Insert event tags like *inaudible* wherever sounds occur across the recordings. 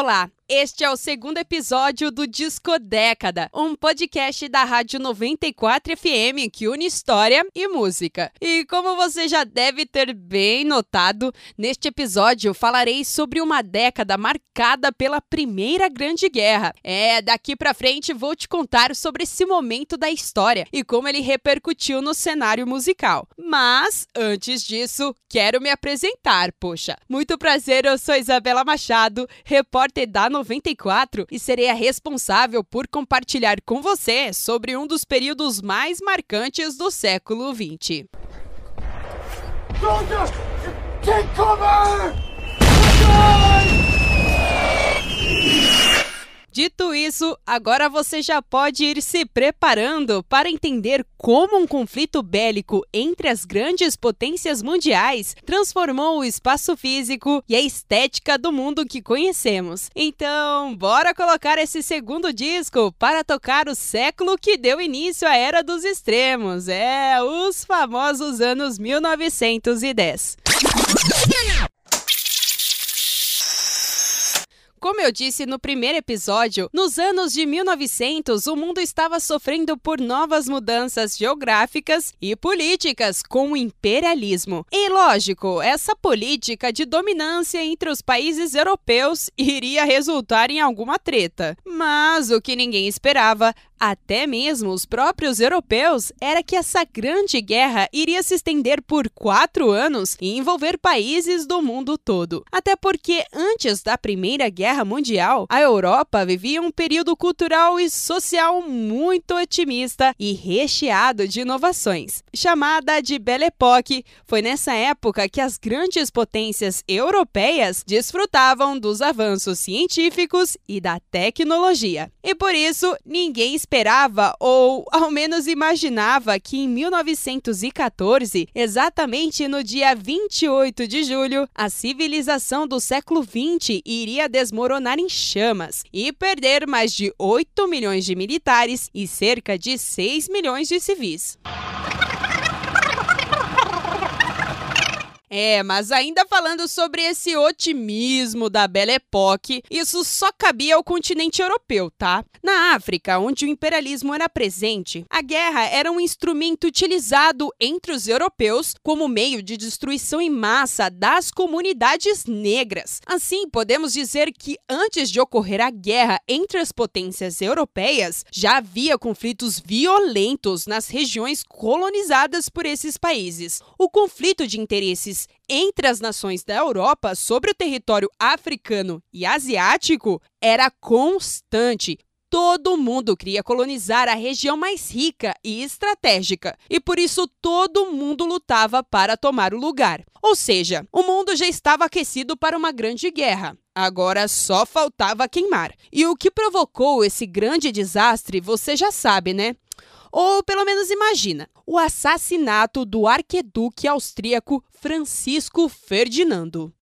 Olá, este é o segundo episódio do Disco Década, um podcast da Rádio 94 FM que une história e música. E como você já deve ter bem notado, neste episódio falarei sobre uma década marcada pela Primeira Grande Guerra. É, daqui pra frente vou te contar sobre esse momento da história e como ele repercutiu no cenário musical. Mas, antes disso, quero me apresentar, poxa. Muito prazer, eu sou Isabela Machado, repórter da 94 e serei a responsável por compartilhar com você sobre um dos períodos mais marcantes do século XX. Take cover! Dito isso, agora você já pode ir se preparando para entender como um conflito bélico entre as grandes potências mundiais transformou o espaço físico e a estética do mundo que conhecemos. Então, bora colocar esse segundo disco para tocar o século que deu início à Era dos Extremos. É, os famosos anos 1910. Como eu disse no primeiro episódio, nos anos de 1900 o mundo estava sofrendo por novas mudanças geográficas e políticas com o imperialismo. E lógico, essa política de dominância entre os países europeus iria resultar em alguma treta. Mas o que ninguém esperava até mesmo os próprios europeus, era que essa grande guerra iria se estender por quatro anos e envolver países do mundo todo. Até porque, antes da Primeira Guerra Mundial, a Europa vivia um período cultural e social muito otimista e recheado de inovações. Chamada de Belle Époque, foi nessa época que as grandes potências europeias desfrutavam dos avanços científicos e da tecnologia. E por isso, ninguém esperava, ou ao menos imaginava, que em 1914, exatamente no dia 28 de julho, a civilização do século XX iria desmoronar em chamas e perder mais de 8 milhões de militares e cerca de 6 milhões de civis. É, mas ainda falando sobre esse otimismo da Belle Époque, isso só cabia ao continente europeu, tá? Na África, onde o imperialismo era presente, a guerra era um instrumento utilizado entre os europeus como meio de destruição em massa das comunidades negras. Assim, podemos dizer que antes de ocorrer a guerra entre as potências europeias, já havia conflitos violentos nas regiões colonizadas por esses países. O conflito de interesses entre as nações da Europa sobre o território africano e asiático era constante. Todo mundo queria colonizar a região mais rica e estratégica, e por isso todo mundo lutava para tomar o lugar. Ou seja, o mundo já estava aquecido para uma grande guerra. Agora só faltava queimar. E o que provocou esse grande desastre, você já sabe, né? Ou pelo menos imagina, o assassinato do arqueduque austríaco Francisco Ferdinando.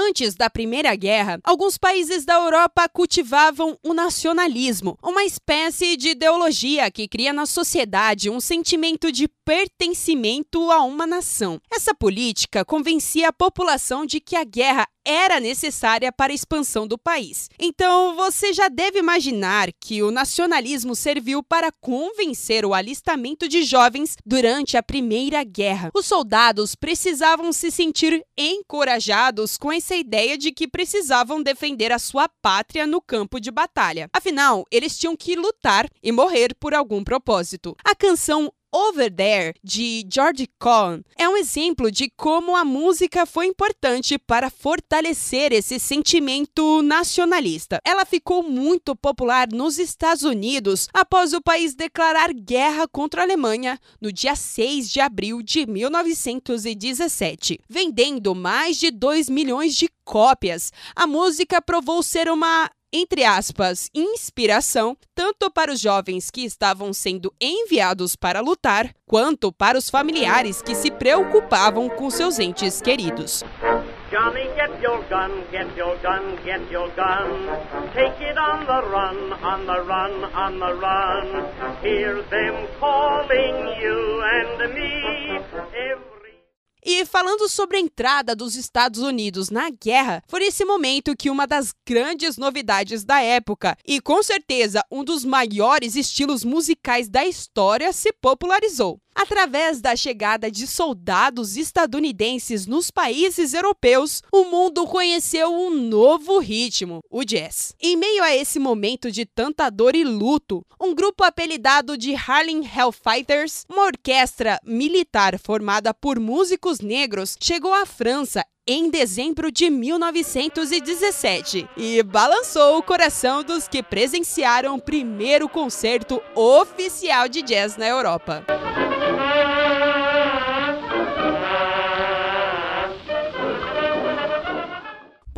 Antes da Primeira Guerra, alguns países da Europa cultivavam o nacionalismo, uma espécie de ideologia que cria na sociedade um sentimento de pertencimento a uma nação. Essa política convencia a população de que a guerra era necessária para a expansão do país. Então, você já deve imaginar que o nacionalismo serviu para convencer o alistamento de jovens durante a Primeira Guerra. Os soldados precisavam se sentir encorajados com essa ideia de que precisavam defender a sua pátria no campo de batalha. Afinal, eles tinham que lutar e morrer por algum propósito. A canção Over There, de George Cohn, é um exemplo de como a música foi importante para fortalecer esse sentimento nacionalista. Ela ficou muito popular nos Estados Unidos após o país declarar guerra contra a Alemanha no dia 6 de abril de 1917. Vendendo mais de 2 milhões de cópias, a música provou ser uma entre aspas, inspiração, tanto para os jovens que estavam sendo enviados para lutar, quanto para os familiares que se preocupavam com seus entes queridos. Johnny, get your gun, get your gun, get your gun. Take it on the run, on the run, on the run. Hear them calling you and me. E falando sobre a entrada dos Estados Unidos na guerra, foi nesse momento que uma das grandes novidades da época, e com certeza um dos maiores estilos musicais da história, se popularizou. Através da chegada de soldados estadunidenses nos países europeus, o mundo conheceu um novo ritmo, o jazz. Em meio a esse momento de tanta dor e luto, um grupo apelidado de Harlem Hellfighters, uma orquestra militar formada por músicos negros, chegou à França em dezembro de 1917 e balançou o coração dos que presenciaram o primeiro concerto oficial de jazz na Europa.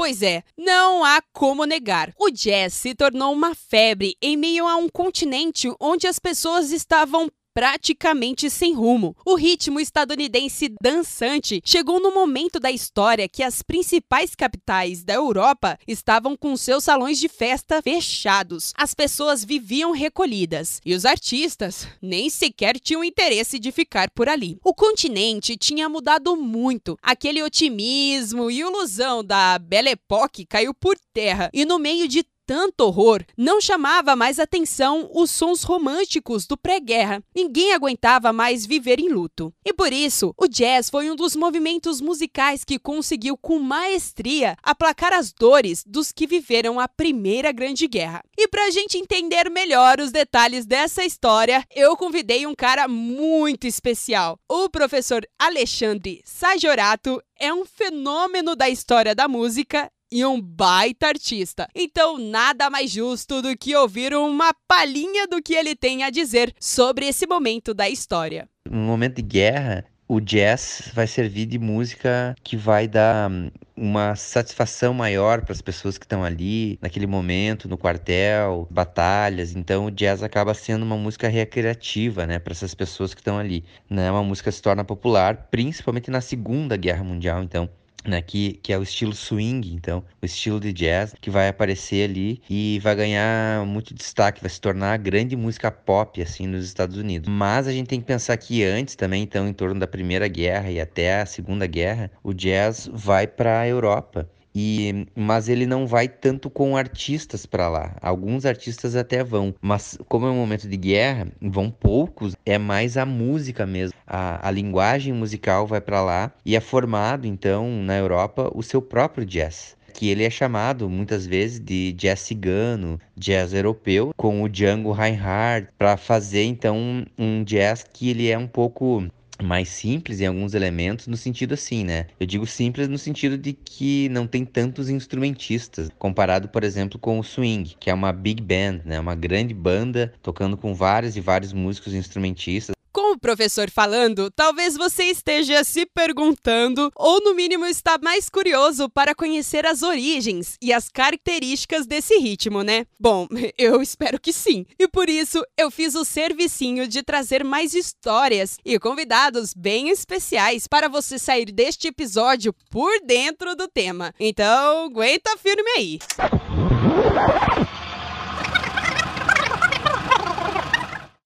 Pois é, não há como negar. O jazz se tornou uma febre em meio a um continente onde as pessoas estavam praticamente sem rumo. O ritmo estadunidense dançante chegou no momento da história que as principais capitais da Europa estavam com seus salões de festa fechados. As pessoas viviam recolhidas e os artistas nem sequer tinham interesse de ficar por ali. O continente tinha mudado muito. Aquele otimismo e ilusão da Belle Époque caiu por terra e no meio de tanto horror, não chamava mais atenção os sons românticos do pré-guerra. Ninguém aguentava mais viver em luto. E por isso, o jazz foi um dos movimentos musicais que conseguiu com maestria aplacar as dores dos que viveram a Primeira Grande Guerra. E para a gente entender melhor os detalhes dessa história, eu convidei um cara muito especial. O professor Alexandre Sajorato é um fenômeno da história da música e um baita artista. Então, nada mais justo do que ouvir uma palhinha do que ele tem a dizer sobre esse momento da história. No momento de guerra, o jazz vai servir de música que vai dar hum, uma satisfação maior para as pessoas que estão ali naquele momento, no quartel, batalhas. Então o jazz acaba sendo uma música recreativa, né, para essas pessoas que estão ali. Né? Uma música que se torna popular, principalmente na Segunda Guerra Mundial. Então né, que, que é o estilo swing, então, o estilo de jazz que vai aparecer ali e vai ganhar muito destaque, vai se tornar a grande música pop assim nos Estados Unidos. Mas a gente tem que pensar que antes também, então, em torno da Primeira Guerra e até a Segunda Guerra, o jazz vai para a Europa. E, mas ele não vai tanto com artistas para lá. Alguns artistas até vão, mas como é um momento de guerra, vão poucos. É mais a música mesmo. A, a linguagem musical vai para lá e é formado então na Europa o seu próprio jazz que ele é chamado muitas vezes de jazz cigano, jazz europeu, com o Django Reinhardt, para fazer então um jazz que ele é um pouco mais simples em alguns elementos, no sentido assim, né? Eu digo simples no sentido de que não tem tantos instrumentistas, comparado, por exemplo, com o swing, que é uma big band, né? Uma grande banda tocando com vários e vários músicos instrumentistas. Com o professor falando, talvez você esteja se perguntando, ou no mínimo está mais curioso para conhecer as origens e as características desse ritmo, né? Bom, *laughs* eu espero que sim. E por isso eu fiz o servicinho de trazer mais histórias e convidados bem especiais para você sair deste episódio por dentro do tema. Então, aguenta firme aí.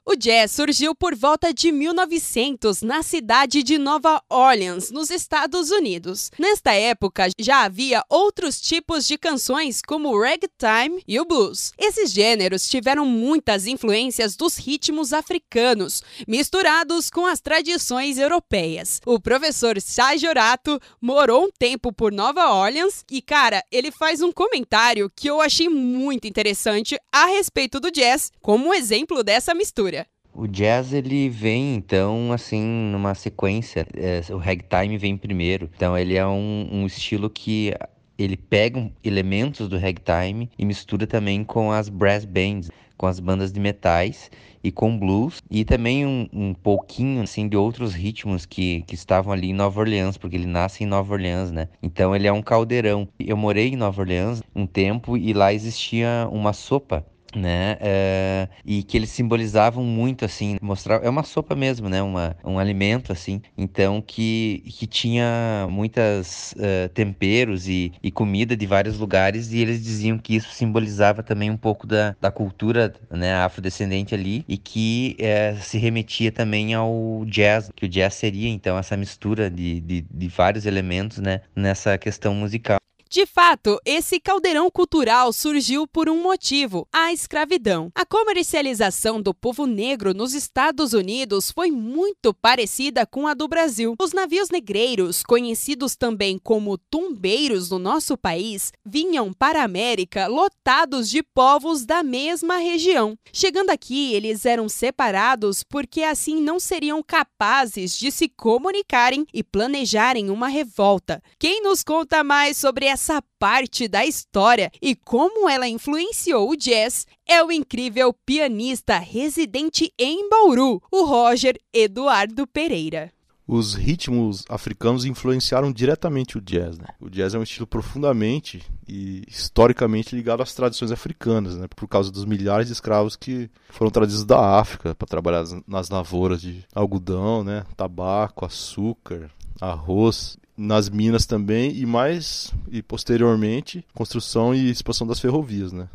O jazz surgiu por volta de 1900 na cidade de Nova Orleans, nos Estados Unidos. Nesta época já havia outros tipos de canções como o ragtime e o blues. Esses gêneros tiveram muitas influências dos ritmos africanos, misturados com as tradições europeias. O professor Sajorato morou um tempo por Nova Orleans e, cara, ele faz um comentário que eu achei muito interessante a respeito do jazz, como um exemplo dessa mistura. O jazz ele vem então assim numa sequência, é, o ragtime vem primeiro. Então ele é um, um estilo que ele pega elementos do ragtime e mistura também com as brass bands, com as bandas de metais e com blues e também um, um pouquinho assim de outros ritmos que, que estavam ali em Nova Orleans, porque ele nasce em Nova Orleans, né? Então ele é um caldeirão. Eu morei em Nova Orleans um tempo e lá existia uma sopa né? É, e que eles simbolizavam muito, assim, mostrar é uma sopa mesmo, né? Uma, um alimento, assim. Então que, que tinha muitas uh, temperos e, e comida de vários lugares e eles diziam que isso simbolizava também um pouco da, da cultura, né? Afrodescendente ali e que é, se remetia também ao jazz, que o jazz seria então essa mistura de, de, de vários elementos, né? Nessa questão musical. De fato, esse caldeirão cultural surgiu por um motivo: a escravidão. A comercialização do povo negro nos Estados Unidos foi muito parecida com a do Brasil. Os navios negreiros, conhecidos também como tumbeiros no nosso país, vinham para a América lotados de povos da mesma região. Chegando aqui, eles eram separados porque assim não seriam capazes de se comunicarem e planejarem uma revolta. Quem nos conta mais sobre essa essa parte da história e como ela influenciou o jazz é o incrível pianista residente em Bauru, o Roger Eduardo Pereira os ritmos africanos influenciaram diretamente o jazz. Né? O jazz é um estilo profundamente e historicamente ligado às tradições africanas, né? por causa dos milhares de escravos que foram trazidos da África para trabalhar nas lavouras de algodão, né? tabaco, açúcar, arroz nas minas também e mais e posteriormente construção e expansão das ferrovias, né?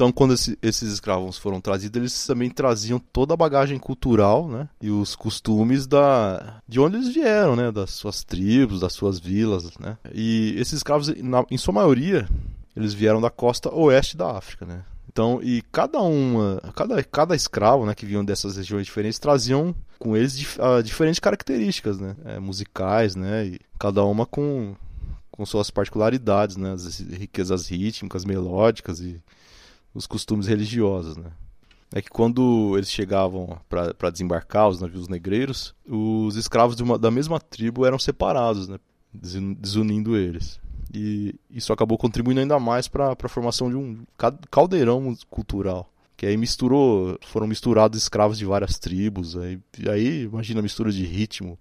Então, quando esse, esses escravos foram trazidos, eles também traziam toda a bagagem cultural, né? E os costumes da de onde eles vieram, né? Das suas tribos, das suas vilas, né? E esses escravos, na, em sua maioria, eles vieram da costa oeste da África, né? Então, e cada uma, cada, cada escravo, né, que vinham dessas regiões diferentes, traziam com eles dif uh, diferentes características, né, é, musicais, né, e cada uma com, com suas particularidades, né, as riquezas rítmicas, melódicas e os costumes religiosos, né. É que quando eles chegavam para desembarcar os navios negreiros, os escravos uma, da mesma tribo eram separados, né, desunindo eles. E isso acabou contribuindo ainda mais para a formação de um caldeirão cultural. Que aí misturou, foram misturados escravos de várias tribos. Aí, aí imagina a mistura de ritmo,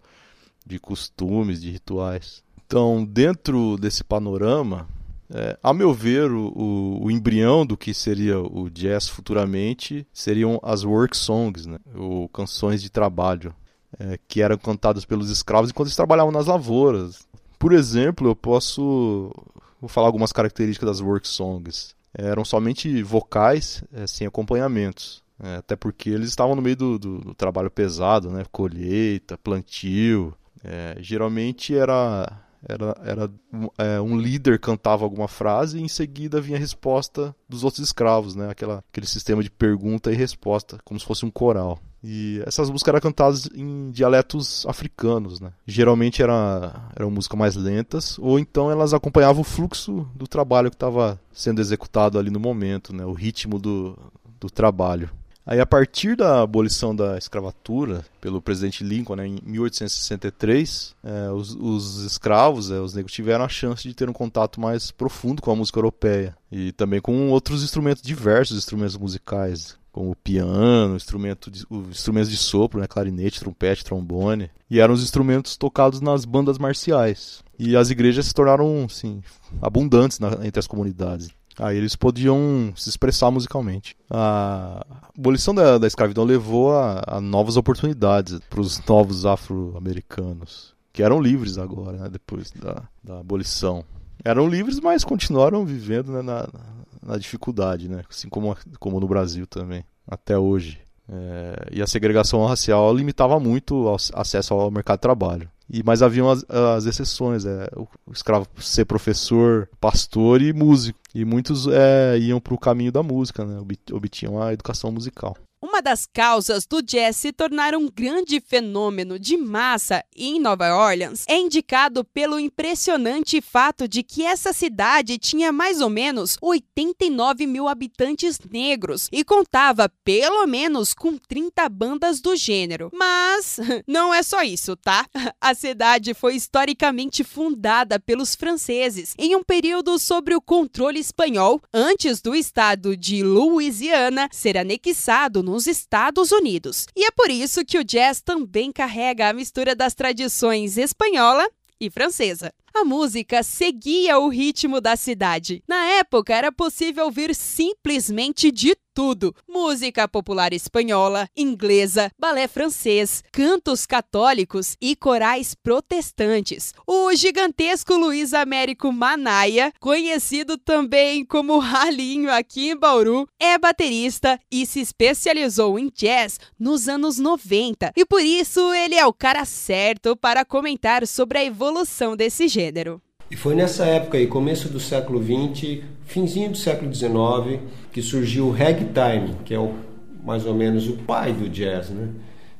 de costumes, de rituais. Então, dentro desse panorama, é, a meu ver, o, o, embrião do que seria o jazz futuramente seriam as work songs, né? ou canções de trabalho, é, que eram cantadas pelos escravos enquanto eles trabalhavam nas lavouras, por exemplo, eu posso vou falar algumas características das work songs. Eram somente vocais, é, sem acompanhamentos. É, até porque eles estavam no meio do, do, do trabalho pesado, né? colheita, plantio. É, geralmente era, era, era é, um líder cantava alguma frase e em seguida vinha a resposta dos outros escravos, né? Aquela, aquele sistema de pergunta e resposta, como se fosse um coral. E essas músicas eram cantadas em dialetos africanos, né? Geralmente era, eram músicas mais lentas, ou então elas acompanhavam o fluxo do trabalho que estava sendo executado ali no momento, né? O ritmo do, do trabalho. Aí, a partir da abolição da escravatura pelo presidente Lincoln né, em 1863, é, os, os, escravos, é, os negros, tiveram a chance de ter um contato mais profundo com a música europeia e também com outros instrumentos, diversos instrumentos musicais, como piano, instrumento de, instrumentos de sopro, né, clarinete, trompete, trombone, e eram os instrumentos tocados nas bandas marciais. E as igrejas se tornaram, assim, abundantes na, entre as comunidades. Aí eles podiam se expressar musicalmente. A abolição da, da escravidão levou a, a novas oportunidades para os novos afro-americanos, que eram livres agora, né, depois da, da abolição. Eram livres, mas continuaram vivendo né, na, na dificuldade, né? Assim como, como no Brasil também, até hoje. É, e a segregação racial limitava muito o acesso ao mercado de trabalho. E, mas haviam as, as exceções, é, o, o, escravo ser professor, pastor e músico. E muitos é, iam para o caminho da música, né, obtinham a educação musical. Uma das causas do jazz se tornar um grande fenômeno de massa em Nova Orleans é indicado pelo impressionante fato de que essa cidade tinha mais ou menos 89 mil habitantes negros e contava pelo menos com 30 bandas do gênero. Mas *laughs* não é só isso, tá? *laughs* A cidade foi historicamente fundada pelos franceses em um período sob o controle espanhol, antes do estado de Louisiana ser anexado nos Estados Unidos. E é por isso que o jazz também carrega a mistura das tradições espanhola e francesa. A música seguia o ritmo da cidade. Na época, era possível ouvir simplesmente de tudo: música popular espanhola, inglesa, balé francês, cantos católicos e corais protestantes. O gigantesco Luiz Américo Manaia, conhecido também como Ralinho aqui em Bauru, é baterista e se especializou em jazz nos anos 90. E por isso ele é o cara certo para comentar sobre a evolução desse gênero. E foi nessa época aí, começo do século XX, finzinho do século XIX, que surgiu o ragtime, que é o, mais ou menos o pai do jazz, né?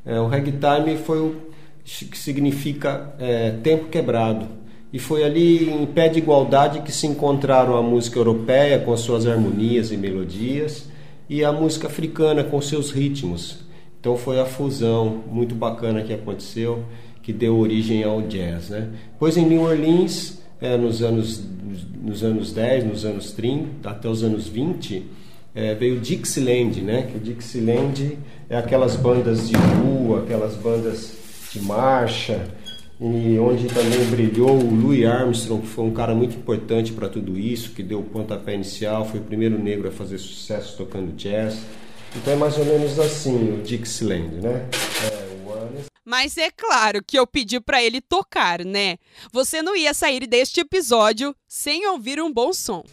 É, o ragtime foi o que significa é, tempo quebrado. E foi ali em pé de igualdade que se encontraram a música europeia com as suas harmonias e melodias e a música africana com seus ritmos. Então foi a fusão muito bacana que aconteceu, que deu origem ao jazz. Né? Pois em New Orleans é, nos, anos, nos anos 10, nos anos 30, até os anos 20, é, veio Dixieland, né? Que o Dixieland é aquelas bandas de rua, aquelas bandas de marcha, e onde também brilhou o Louis Armstrong, que foi um cara muito importante para tudo isso, que deu o pontapé inicial, foi o primeiro negro a fazer sucesso tocando jazz. Então é mais ou menos assim o Dixieland, né? É, mas é claro que eu pedi para ele tocar, né? Você não ia sair deste episódio sem ouvir um bom som.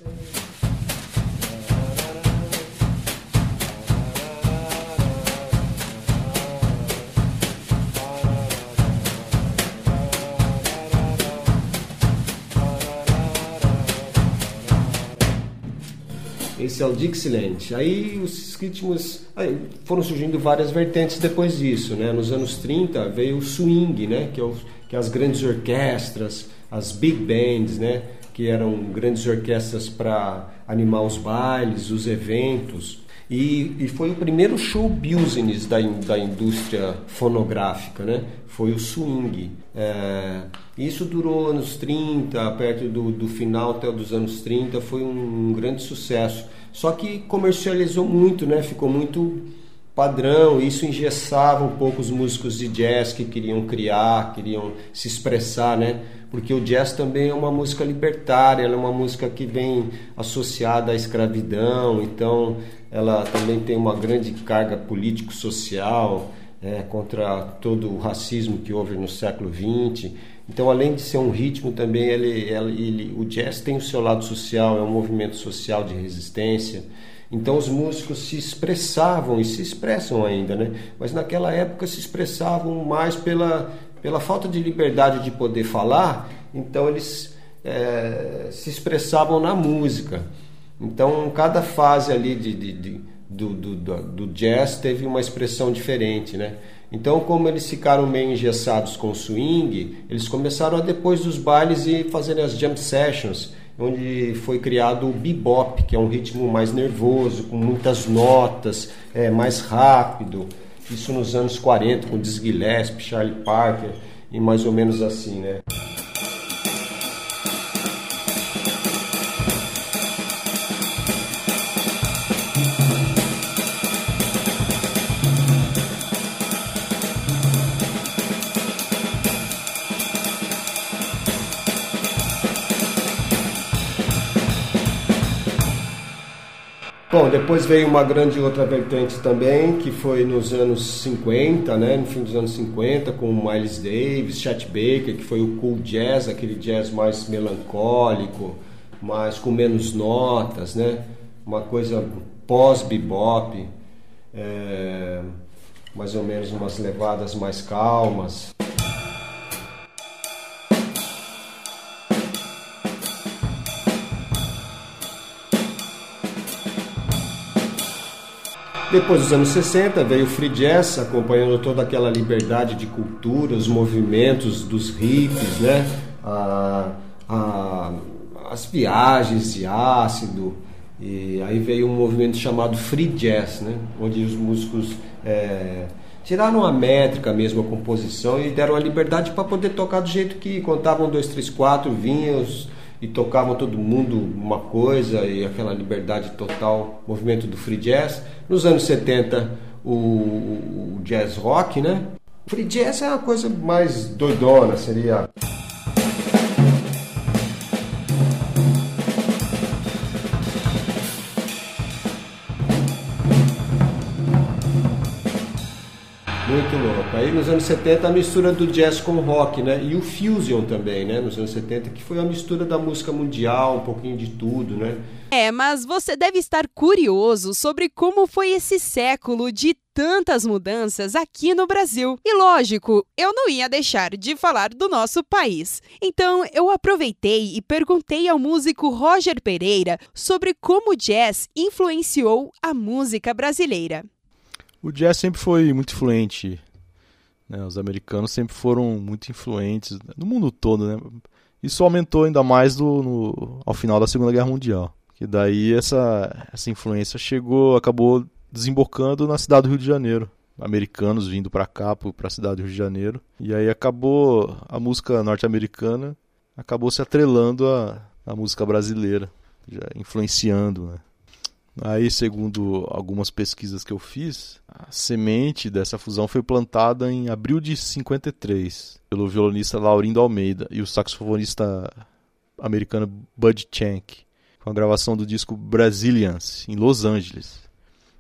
Esse é o Dixieland. Aí os ritmos aí foram surgindo várias vertentes depois disso, né? Nos anos 30 veio o swing, né? Que, é o, que é as grandes orquestras, as big bands, né? Que eram grandes orquestras para animar os bailes, os eventos. E, e, foi o primeiro show business da, da indústria fonográfica, né? Foi o swing. É, isso durou anos 30, perto do, do final até dos anos 30, foi um, um grande sucesso. Só que comercializou muito, né? Ficou muito padrão, isso engessava um pouco os músicos de jazz que queriam criar, queriam se expressar, né? Porque o jazz também é uma música libertária, ela é uma música que vem associada à escravidão, então ela também tem uma grande carga político-social é, contra todo o racismo que houve no século XX. Então, além de ser um ritmo, também ele, ele, o jazz tem o seu lado social, é um movimento social de resistência. Então, os músicos se expressavam e se expressam ainda, né? Mas naquela época se expressavam mais pela, pela falta de liberdade de poder falar, então eles é, se expressavam na música. Então, cada fase ali de, de, de do, do, do, jazz teve uma expressão diferente, né? Então, como eles ficaram meio engessados com o swing, eles começaram a depois dos bailes e fazerem as jam sessions, onde foi criado o bebop, que é um ritmo mais nervoso, com muitas notas, é, mais rápido. Isso nos anos 40, com Dizzy Gillespie, Charlie Parker e mais ou menos assim, né? Depois veio uma grande outra vertente também, que foi nos anos 50, né, no fim dos anos 50, com Miles Davis, Chet Baker, que foi o cool jazz, aquele jazz mais melancólico, mais com menos notas, né, uma coisa pós-bebop, é, mais ou menos umas levadas mais calmas. Depois dos anos 60 veio o free jazz, acompanhando toda aquela liberdade de cultura, os movimentos dos hippies, né? A, a, as viagens de ácido. E aí veio um movimento chamado free jazz, né? Onde os músicos é, tiraram a métrica mesmo, a composição e deram a liberdade para poder tocar do jeito que contavam dois, três, quatro, vinham os e tocavam todo mundo uma coisa e aquela liberdade total, movimento do free jazz. Nos anos 70, o, o jazz rock, né? Free jazz é uma coisa mais doidona, seria Muito louco. Aí nos anos 70 a mistura do jazz com rock, né? E o fusion também, né? Nos anos 70, que foi a mistura da música mundial, um pouquinho de tudo, né? É, mas você deve estar curioso sobre como foi esse século de tantas mudanças aqui no Brasil. E lógico, eu não ia deixar de falar do nosso país. Então eu aproveitei e perguntei ao músico Roger Pereira sobre como o jazz influenciou a música brasileira. O jazz sempre foi muito influente. Né? Os americanos sempre foram muito influentes no mundo todo. Né? Isso aumentou ainda mais do, no, ao final da Segunda Guerra Mundial. Que daí essa, essa influência chegou, acabou desembocando na cidade do Rio de Janeiro. Americanos vindo para cá, para a cidade do Rio de Janeiro. E aí acabou a música norte-americana acabou se atrelando à, à música brasileira, já influenciando, né? Aí, segundo algumas pesquisas que eu fiz, a semente dessa fusão foi plantada em abril de 53 pelo violonista Laurindo Almeida e o saxofonista americano Bud Chank, com a gravação do disco Brazilians, em Los Angeles.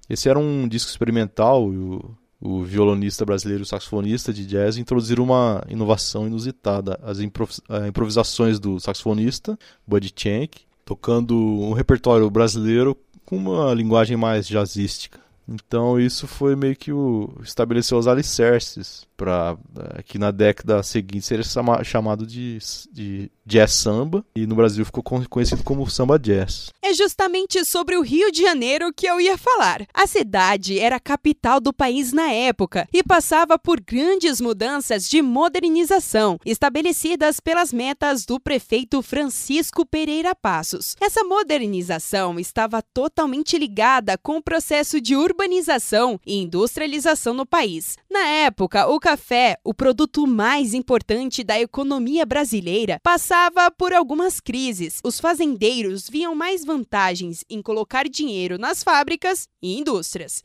Esse era um disco experimental e o, o violonista brasileiro e o saxofonista de jazz introduziram uma inovação inusitada. As improvisações do saxofonista, Bud Chank, tocando um repertório brasileiro com uma linguagem mais jazzística. Então isso foi meio que o estabeleceu os alicerces para que na década seguinte seria chamado de, de jazz samba e no Brasil ficou conhecido como samba jazz. É justamente sobre o Rio de Janeiro que eu ia falar. A cidade era a capital do país na época e passava por grandes mudanças de modernização estabelecidas pelas metas do prefeito Francisco Pereira Passos. Essa modernização estava totalmente ligada com o processo de urbanização e industrialização no país. Na época, o café, o produto mais importante da economia brasileira, passava por algumas crises. Os fazendeiros viam mais vantagens em colocar dinheiro nas fábricas e indústrias.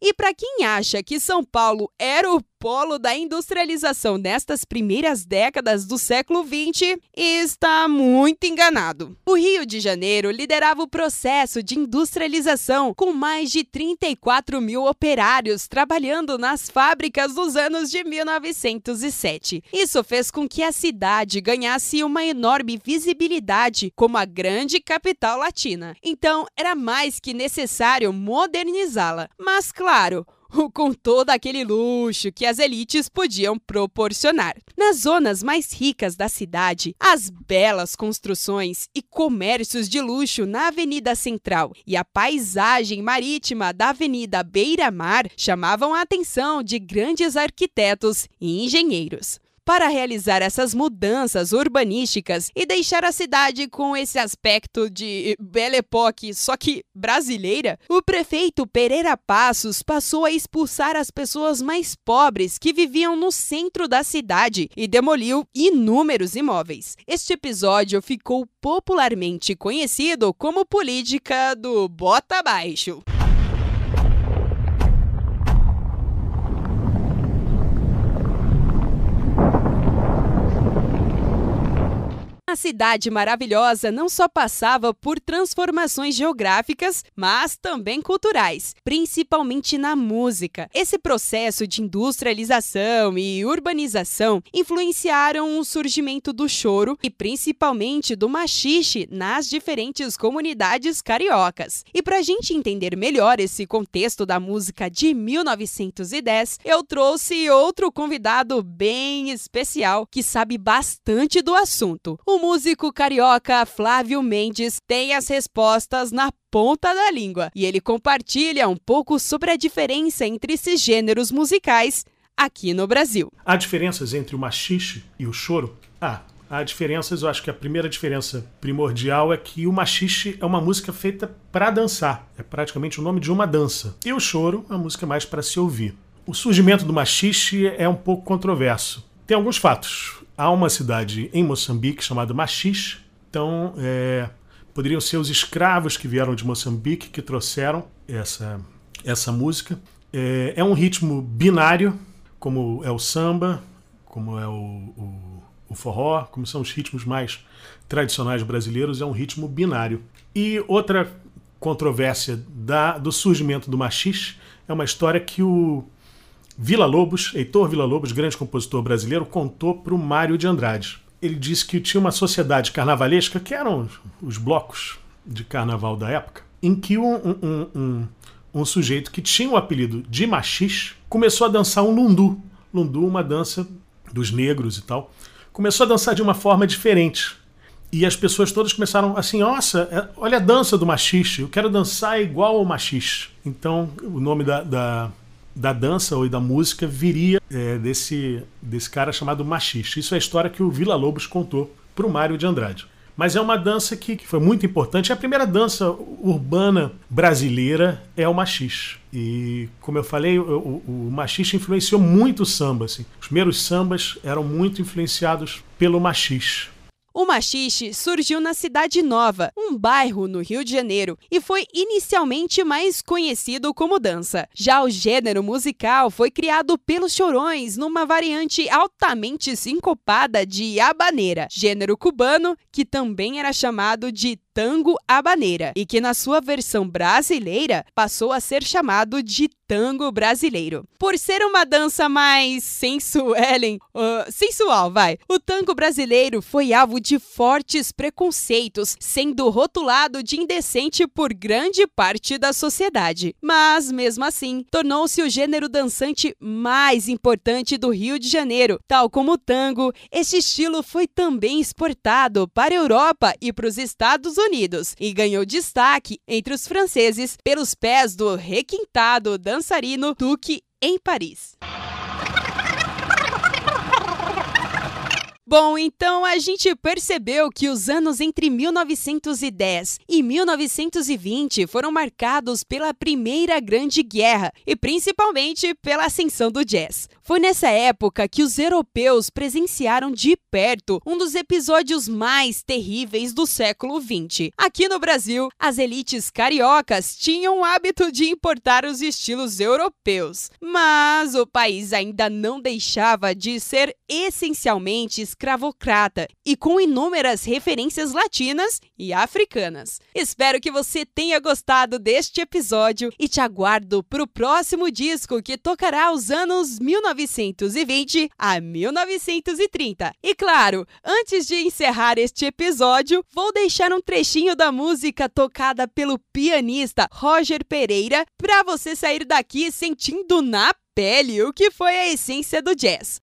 E para quem acha que São Paulo era o polo da industrialização nestas primeiras décadas do século XX está muito enganado. O Rio de Janeiro liderava o processo de industrialização com mais de 34 mil operários trabalhando nas fábricas dos anos de 1907. Isso fez com que a cidade ganhasse uma enorme visibilidade como a grande capital latina. Então, era mais que necessário modernizá-la. Mas, claro, *laughs* com todo aquele luxo que as elites podiam proporcionar. Nas zonas mais ricas da cidade, as belas construções e comércios de luxo na Avenida Central e a paisagem marítima da Avenida Beira Mar chamavam a atenção de grandes arquitetos e engenheiros para realizar essas mudanças urbanísticas e deixar a cidade com esse aspecto de Belle Époque, só que brasileira, o prefeito Pereira Passos passou a expulsar as pessoas mais pobres que viviam no centro da cidade e demoliu inúmeros imóveis. Este episódio ficou popularmente conhecido como política do bota abaixo. A cidade maravilhosa não só passava por transformações geográficas, mas também culturais, principalmente na música. Esse processo de industrialização e urbanização influenciaram o surgimento do choro e principalmente do machixe nas diferentes comunidades cariocas. E para a gente entender melhor esse contexto da música de 1910, eu trouxe outro convidado bem especial que sabe bastante do assunto. O músico carioca Flávio Mendes tem as respostas na ponta da língua e ele compartilha um pouco sobre a diferença entre esses gêneros musicais aqui no Brasil. Há diferenças entre o machixe e o choro? Ah, há diferenças. Eu acho que a primeira diferença primordial é que o machixe é uma música feita para dançar, é praticamente o nome de uma dança. E o choro é uma música mais para se ouvir. O surgimento do machixe é um pouco controverso. Tem alguns fatos há uma cidade em Moçambique chamada Machixe. Então, é, poderiam ser os escravos que vieram de Moçambique que trouxeram essa, essa música. É, é um ritmo binário, como é o samba, como é o, o, o forró, como são os ritmos mais tradicionais brasileiros, é um ritmo binário. E outra controvérsia da, do surgimento do machixe é uma história que o Vila Lobos, Heitor Vila Lobos, grande compositor brasileiro, contou para o Mário de Andrade. Ele disse que tinha uma sociedade carnavalesca, que eram os blocos de carnaval da época, em que um, um, um, um sujeito que tinha o apelido de machixe começou a dançar um lundu. Lundu, uma dança dos negros e tal. Começou a dançar de uma forma diferente. E as pessoas todas começaram assim: nossa, é, olha a dança do machixe, eu quero dançar igual ao machixe. Então, o nome da, da, da dança ou da música viria é, desse, desse cara chamado machixe. Isso é a história que o Vila Lobos contou para o Mário de Andrade. Mas é uma dança que, que, foi muito importante. A primeira dança urbana brasileira é o machixe. E, como eu falei, o, o, o machixe influenciou muito o samba. Assim. Os primeiros sambas eram muito influenciados pelo machixe. O machixe surgiu na Cidade Nova, um bairro no Rio de Janeiro, e foi inicialmente mais conhecido como dança. Já o gênero musical foi criado pelos chorões numa variante altamente sincopada de habaneira, gênero cubano que também era chamado de tango habaneira e que na sua versão brasileira passou a ser chamado de tango brasileiro. Por ser uma dança mais sensuelen, uh, sensual, vai. O tango brasileiro foi alvo de fortes preconceitos, sendo rotulado de indecente por grande parte da sociedade. Mas, mesmo assim, tornou-se o gênero dançante mais importante do Rio de Janeiro. Tal como o tango, este estilo foi também exportado para a Europa e para os Estados Unidos Unidos e ganhou destaque entre os franceses pelos pés do requintado dançarino Duque em Paris. Bom, então a gente percebeu que os anos entre 1910 e 1920 foram marcados pela Primeira Grande Guerra e principalmente pela ascensão do jazz. Foi nessa época que os europeus presenciaram de perto um dos episódios mais terríveis do século XX. Aqui no Brasil, as elites cariocas tinham o hábito de importar os estilos europeus, mas o país ainda não deixava de ser essencialmente escravocrata e com inúmeras referências latinas e africanas. Espero que você tenha gostado deste episódio e te aguardo para o próximo disco que tocará os anos 1920 a 1930. E claro, antes de encerrar este episódio, vou deixar um trechinho da música tocada pelo pianista Roger Pereira para você sair daqui sentindo na pele o que foi a essência do jazz.